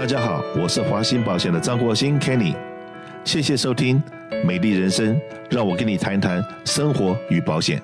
大家好，我是华鑫保险的张国兴 Kenny，谢谢收听《美丽人生》，让我跟你谈谈生活与保险。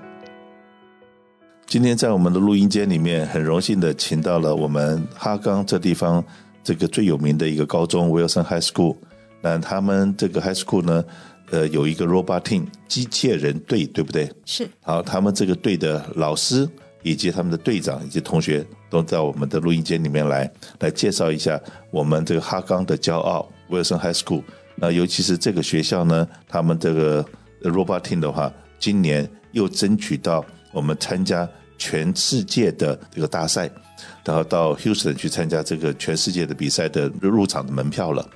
今天在我们的录音间里面，很荣幸的请到了我们哈冈这地方这个最有名的一个高中 Wilson High School。那他们这个 High School 呢，呃，有一个 Robot Team 机械人队，对不对？是。好，他们这个队的老师以及他们的队长以及同学都在我们的录音间里面来，来介绍一下我们这个哈冈的骄傲 Wilson High School。那尤其是这个学校呢，他们这个 Robot Team 的话，今年又争取到我们参加全世界的这个大赛，然后到 Houston 去参加这个全世界的比赛的入场的门票了。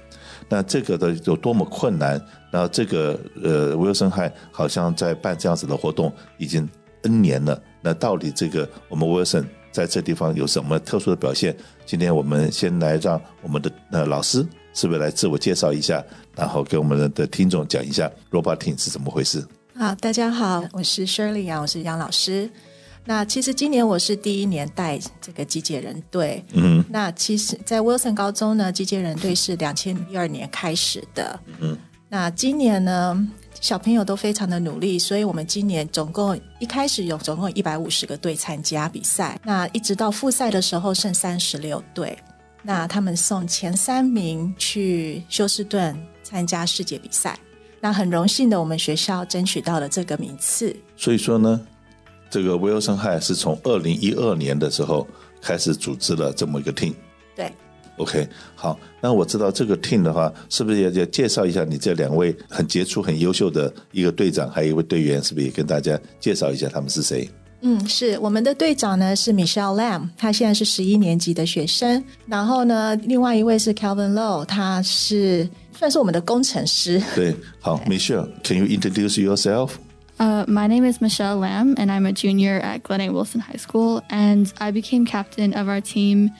那这个的有多么困难？然后这个呃，Wilson High 好像在办这样子的活动已经 N 年了。那到底这个我们 Wilson 在这地方有什么特殊的表现？今天我们先来让我们的呃老师是不是来自我介绍一下，然后给我们的听众讲一下 Roboting 是怎么回事？好，大家好，我是 Shirley 啊，我是杨老师。那其实今年我是第一年带这个机械人队。嗯，那其实，在 Wilson 高中呢，机械人队是两千一二年开始的。嗯，那今年呢，小朋友都非常的努力，所以我们今年总共一开始有总共一百五十个队参加比赛。那一直到复赛的时候，剩三十六队。那他们送前三名去休斯顿参加世界比赛。那很荣幸的，我们学校争取到了这个名次。所以说呢。这个 Wilson High 是从二零一二年的时候开始组织了这么一个 team。对 ，OK，好，那我知道这个 team 的话，是不是也要介绍一下你这两位很杰出、很优秀的一个队长，还有一位队员，是不是也跟大家介绍一下他们是谁？嗯，是我们的队长呢是 Michelle Lam，他现在是十一年级的学生。然后呢，另外一位是 Calvin Low，他是算是我们的工程师。对，好，Michelle，Can you introduce yourself？Uh, my name is Michelle Lamb, and I'm a junior at Glen A. Wilson High School. And I became captain of our team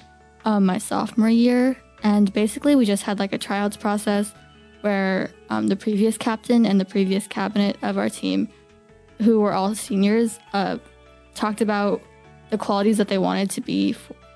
um, my sophomore year. And basically, we just had like a tryouts process where um, the previous captain and the previous cabinet of our team, who were all seniors, uh, talked about the qualities that they wanted to be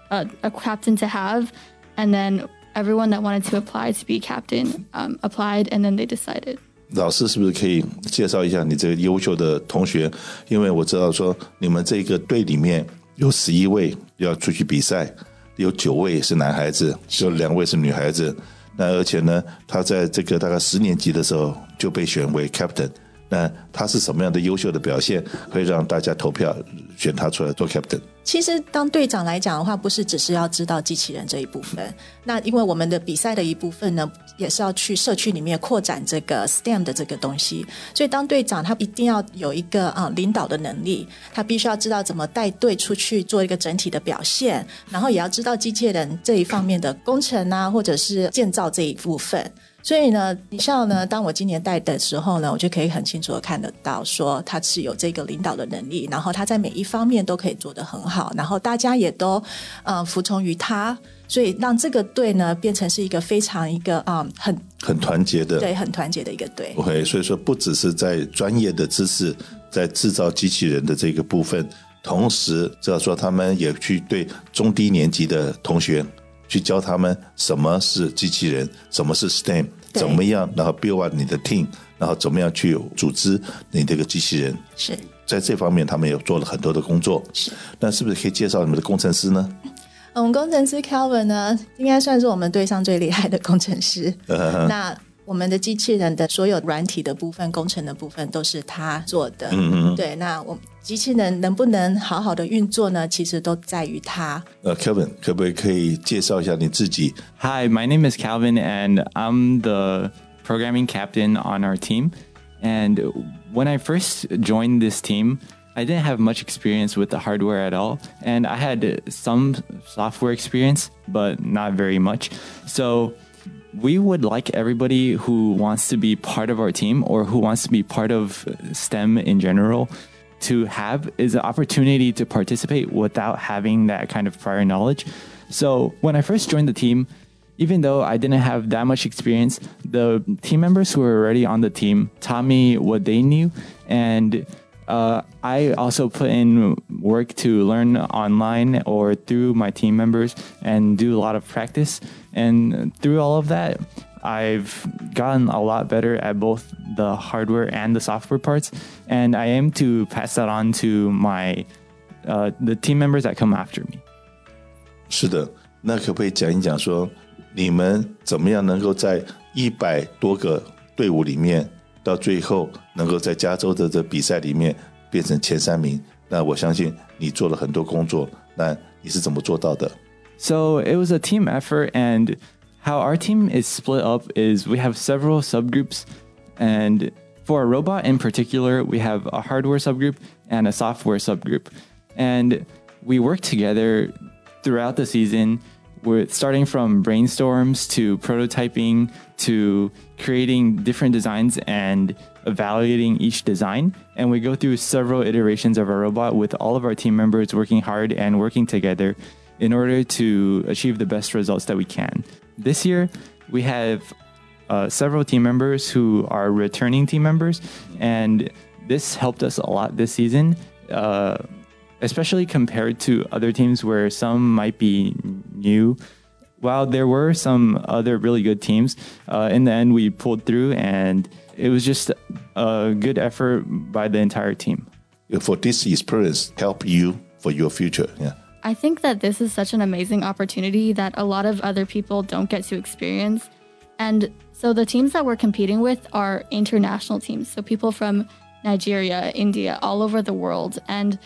uh, a captain to have. And then everyone that wanted to apply to be captain um, applied, and then they decided. 老师是不是可以介绍一下你这个优秀的同学？因为我知道说你们这个队里面有十一位要出去比赛， 有九位是男孩子，有两位是女孩子。那而且呢，他在这个大概十年级的时候就被选为 captain。那他是什么样的优秀的表现，会让大家投票选他出来做 captain？其实当队长来讲的话，不是只是要知道机器人这一部分。那因为我们的比赛的一部分呢，也是要去社区里面扩展这个 STEM 的这个东西。所以当队长，他一定要有一个啊领导的能力，他必须要知道怎么带队出去做一个整体的表现，然后也要知道机器人这一方面的工程啊，或者是建造这一部分。所以呢，李笑呢，当我今年带的时候呢，我就可以很清楚的看得到，说他是有这个领导的能力，然后他在每一方面都可以做得很好，然后大家也都呃服从于他，所以让这个队呢变成是一个非常一个啊很很团结的，对，很团结的一个队。OK，所以说不只是在专业的知识，在制造机器人的这个部分，同时就要说他们也去对中低年级的同学。去教他们什么是机器人，什么是 STEM，怎么样，然后 build up 你的 team，然后怎么样去组织你这个机器人。是，在这方面他们也做了很多的工作。是，那是不是可以介绍你们的工程师呢？我们工程师 Calvin 呢，应该算是我们队上最厉害的工程师。那我们的机器人的所有软体的部分、工程的部分都是他做的。嗯嗯。对，那我机器人能不能好好的运作呢？其实都在于他。呃，Kevin，可不可以可以介绍一下你自己？Hi, my name is Calvin, and I'm the programming captain on our team. And when I first joined this team, I didn't have much experience with the hardware at all, and I had some software experience, but not very much. So we would like everybody who wants to be part of our team or who wants to be part of STEM in general to have is an opportunity to participate without having that kind of prior knowledge. So when I first joined the team, even though I didn't have that much experience, the team members who were already on the team taught me what they knew and uh, I also put in work to learn online or through my team members and do a lot of practice. And through all of that, I've gotten a lot better at both the hardware and the software parts. And I aim to pass that on to my uh, the team members that come after me. 是的，那可不可以讲一讲说，你们怎么样能够在一百多个队伍里面，到最后能够在加州的这比赛里面变成前三名？ 那我相信你做了很多工作，那你是怎么做到的？ So it was a team effort, and how our team is split up is we have several subgroups, and for a robot in particular, we have a hardware subgroup and a software subgroup, and we work together throughout the season. with starting from brainstorms to prototyping to creating different designs and evaluating each design. And we go through several iterations of our robot with all of our team members working hard and working together in order to achieve the best results that we can. This year, we have uh, several team members who are returning team members, and this helped us a lot this season, uh, especially compared to other teams where some might be new. While there were some other really good teams, uh, in the end, we pulled through, and it was just a good effort by the entire team. For this experience, help you for your future. Yeah. I think that this is such an amazing opportunity that a lot of other people don't get to experience. And so the teams that we're competing with are international teams. So people from Nigeria, India, all over the world. And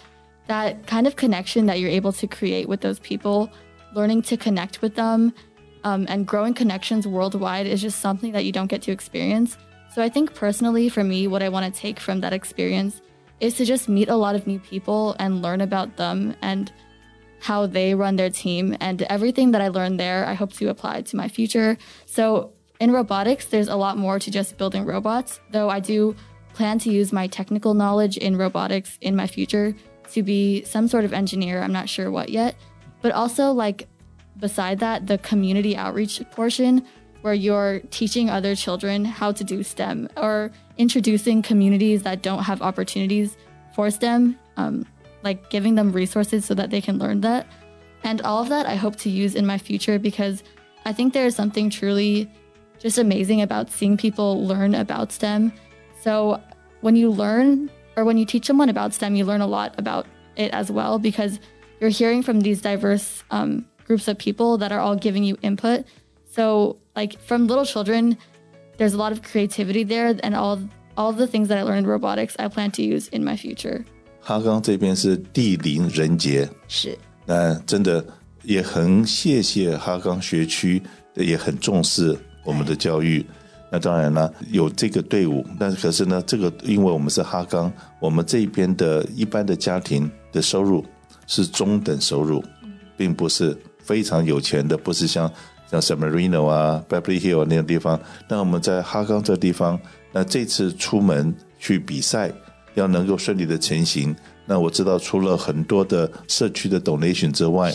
that kind of connection that you're able to create with those people, learning to connect with them, um, and growing connections worldwide is just something that you don't get to experience. So I think personally, for me, what I want to take from that experience is to just meet a lot of new people and learn about them and how they run their team and everything that I learned there, I hope to apply to my future. So in robotics, there's a lot more to just building robots, though I do plan to use my technical knowledge in robotics in my future to be some sort of engineer. I'm not sure what yet. But also, like, beside that, the community outreach portion where you're teaching other children how to do STEM or introducing communities that don't have opportunities for STEM, um, like giving them resources so that they can learn that. And all of that I hope to use in my future because I think there is something truly just amazing about seeing people learn about STEM. So when you learn or when you teach someone about STEM, you learn a lot about it as well because you're hearing from these diverse um, groups of people that are all giving you input. So like from little children, there's a lot of creativity there, and all all the things that I learned in robotics, I plan to use in my future. 哈刚这边是地灵人杰，是那真的也很谢谢哈刚学区，也很重视我们的教育。 那当然了，有这个队伍，但是可是呢，这个因为我们是哈刚，我们这边的一般的家庭的收入是中等收入，并不是非常有钱的，不是像像 San Marino 啊、Beverly Hill 那种地方。那我们在哈刚这地方，那这次出门去比赛，要能够顺利的成行。那我知道，除了很多的社区的 donation 之外，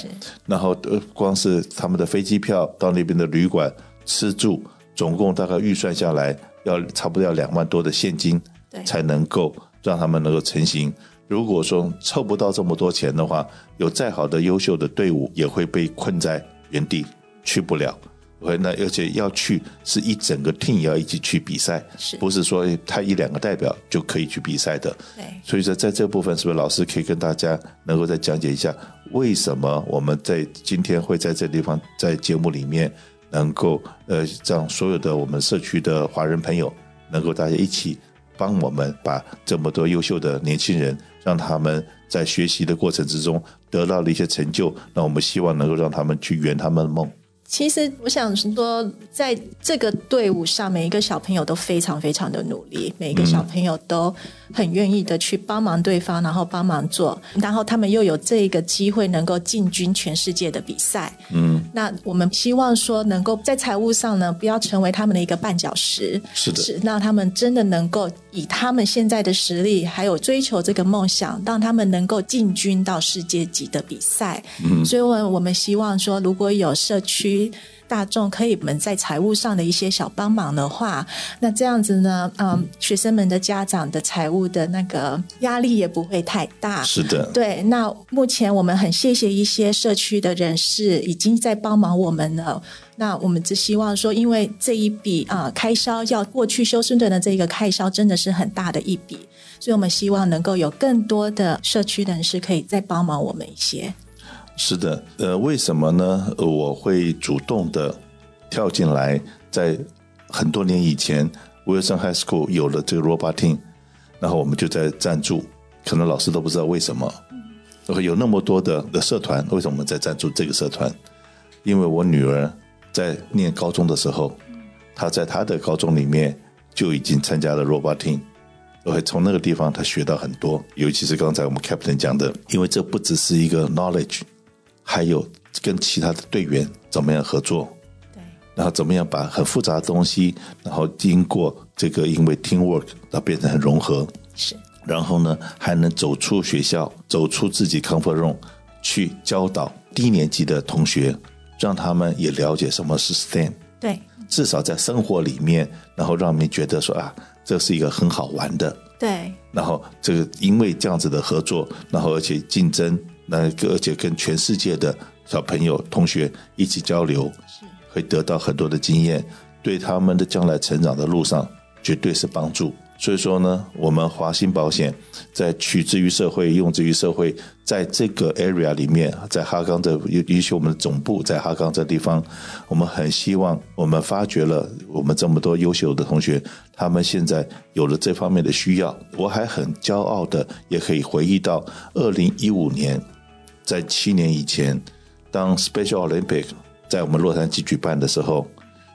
然后呃，光是他们的飞机票到那边的旅馆吃住，总共大概预算下来要差不多要两万多的现金对，才能够让他们能够成型。如果说凑不到这么多钱的话，有再好的优秀的队伍也会被困在原地，去不了。会那而且要去是一整个 team 要一起去比赛，是不是说他一两个代表就可以去比赛的？对所以说在这部分，是不是老师可以跟大家能够再讲解一下，为什么我们在今天会在这地方在节目里面能够呃让所有的我们社区的华人朋友能够大家一起帮我们把这么多优秀的年轻人，让他们在学习的过程之中得到了一些成就，那我们希望能够让他们去圆他们的梦。其实我想说，在这个队伍上，每一个小朋友都非常非常的努力，每一个小朋友都很愿意的去帮忙对方，然后帮忙做，然后他们又有这个机会能够进军全世界的比赛。嗯，那我们希望说，能够在财务上呢，不要成为他们的一个绊脚石，是的。是让他们真的能够以他们现在的实力，还有追求这个梦想，让他们能够进军到世界级的比赛。嗯，所以我我们希望说，如果有社区大众可以们在财务上的一些小帮忙的话，那这样子呢，嗯，学生们的家长的财务的那个压力也不会太大。是的，对。那目前我们很谢谢一些社区的人士已经在帮忙我们了。那我们只希望说，因为这一笔啊开销要过去休斯顿的这个开销真的是很大的一笔，所以我们希望能够有更多的社区人士可以再帮忙我们一些。是的，呃，为什么呢？我会主动的跳进来，在很多年以前，Wilson High School 有了这个 Robot Team，然后我们就在赞助，可能老师都不知道为什么，有那么多的的社团，为什么我们在赞助这个社团？因为我女儿在念高中的时候，他在他的高中里面就已经参加了 Robot Team，而且从那个地方他学到很多，尤其是刚才我们 Captain 讲的，因为这不只是一个 knowledge。还有跟其他的队员怎么样合作？对，然后怎么样把很复杂的东西，然后经过这个因为 teamwork，然后变成很融合。是，然后呢，还能走出学校，走出自己 comfort room，去教导低年级的同学，让他们也了解什么是 STEM。对，至少在生活里面，然后让他们觉得说啊，这是一个很好玩的。对，然后这个因为这样子的合作，然后而且竞争。那而且跟全世界的小朋友、同学一起交流，会得到很多的经验，对他们的将来成长的路上绝对是帮助。所以说呢，我们华兴保险在取之于社会、用之于社会，在这个 area 里面，在哈冈这，尤其我们的总部在哈冈这地方，我们很希望我们发掘了我们这么多优秀的同学，他们现在有了这方面的需要，我还很骄傲的，也可以回忆到二零一五年。在七年以前，当 Special Olympic 在我们洛杉矶举办的时候，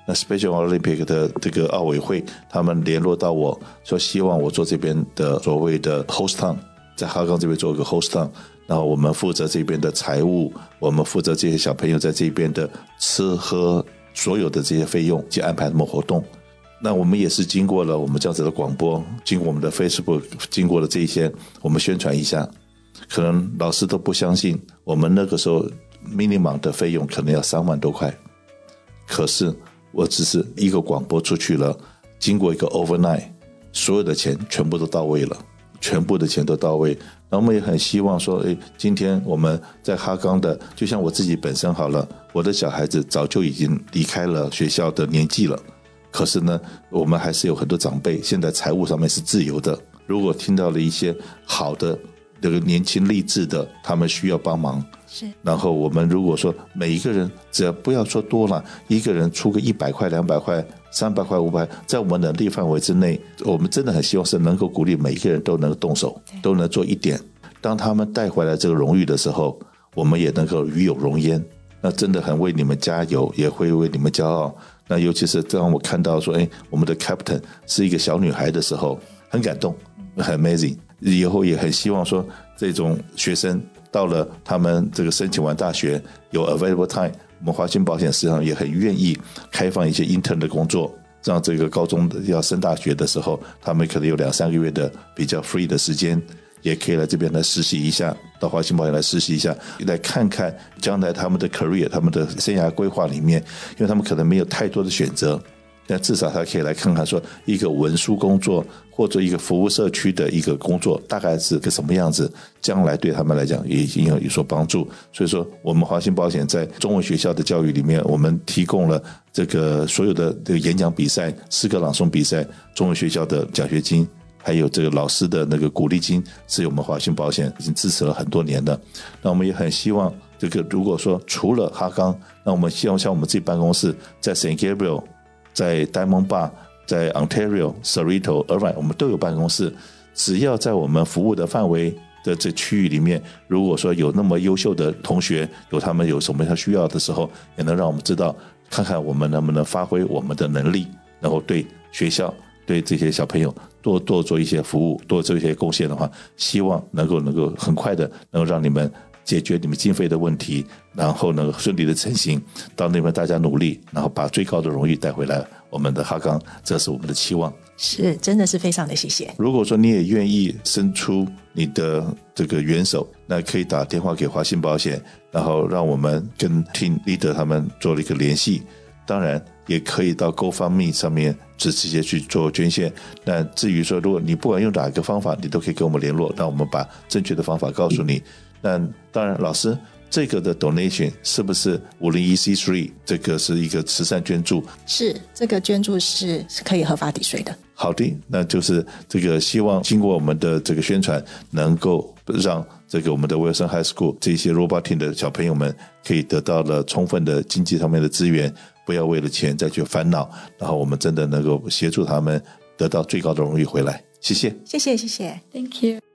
那 Special Olympic 的这个奥委会，他们联络到我说，希望我做这边的所谓的 Host Town，在哈冈这边做一个 Host Town，然后我们负责这边的财务，我们负责这些小朋友在这边的吃喝所有的这些费用去安排他们活动。那我们也是经过了我们这样子的广播，经过我们的 Facebook，经过了这些，我们宣传一下。可能老师都不相信，我们那个时候 minimum 的费用可能要三万多块，可是我只是一个广播出去了，经过一个 overnight，所有的钱全部都到位了，全部的钱都到位。那我们也很希望说，哎，今天我们在哈冈的，就像我自己本身好了，我的小孩子早就已经离开了学校的年纪了，可是呢，我们还是有很多长辈现在财务上面是自由的。如果听到了一些好的。这个年轻励志的，他们需要帮忙。是，然后我们如果说每一个人，只要不要说多了，一个人出个一百块、两百块、三百块、五百，在我们能力范围之内，我们真的很希望是能够鼓励每一个人都能动手，都能做一点。当他们带回来这个荣誉的时候，我们也能够与有荣焉。那真的很为你们加油，也会为你们骄傲。那尤其是当我看到说，哎，我们的 Captain 是一个小女孩的时候，很感动，很 amazing。以后也很希望说，这种学生到了他们这个申请完大学有 available time，我们华兴保险实际上也很愿意开放一些 intern 的工作，让这个高中的要升大学的时候，他们可能有两三个月的比较 free 的时间，也可以来这边来实习一下，到华兴保险来实习一下，来看看将来他们的 career、他们的生涯规划里面，因为他们可能没有太多的选择。那至少他可以来看看，说一个文书工作或者一个服务社区的一个工作，大概是个什么样子，将来对他们来讲也已经有有所帮助。所以说，我们华兴保险在中文学校的教育里面，我们提供了这个所有的这个演讲比赛、诗歌朗诵比赛、中文学校的奖学金，还有这个老师的那个鼓励金，是由我们华兴保险已经支持了很多年的。那我们也很希望，这个如果说除了哈刚，那我们希望像我们自己办公室在 San Gabriel。在 Diamond Bar，在 Ontario、Cerrito、Irvine，我们都有办公室。只要在我们服务的范围的这区域里面，如果说有那么优秀的同学，有他们有什么他需要的时候，也能让我们知道，看看我们能不能发挥我们的能力，然后对学校、对这些小朋友多多做一些服务，多做一些贡献的话，希望能够能够很快的能够让你们。解决你们经费的问题，然后呢顺利的成型，到那边大家努力，然后把最高的荣誉带回来我们的哈冈，这是我们的期望。是，真的是非常的谢谢。如果说你也愿意伸出你的这个援手，那可以打电话给华信保险，然后让我们跟 Team Leader 他们做了一个联系。当然，也可以到 GoFundMe 上面直直接去做捐献。那至于说，如果你不管用哪一个方法，你都可以跟我们联络，让我们把正确的方法告诉你。那当然，老师。这个的 donation 是不是五零一 C three？这个是一个慈善捐助，是这个捐助是是可以合法抵税的。好的，那就是这个希望经过我们的这个宣传，能够让这个我们的 Wilson High School 这些 roboting 的小朋友们可以得到了充分的经济上面的资源，不要为了钱再去烦恼，然后我们真的能够协助他们得到最高的荣誉回来。谢谢，谢谢，谢谢，Thank you。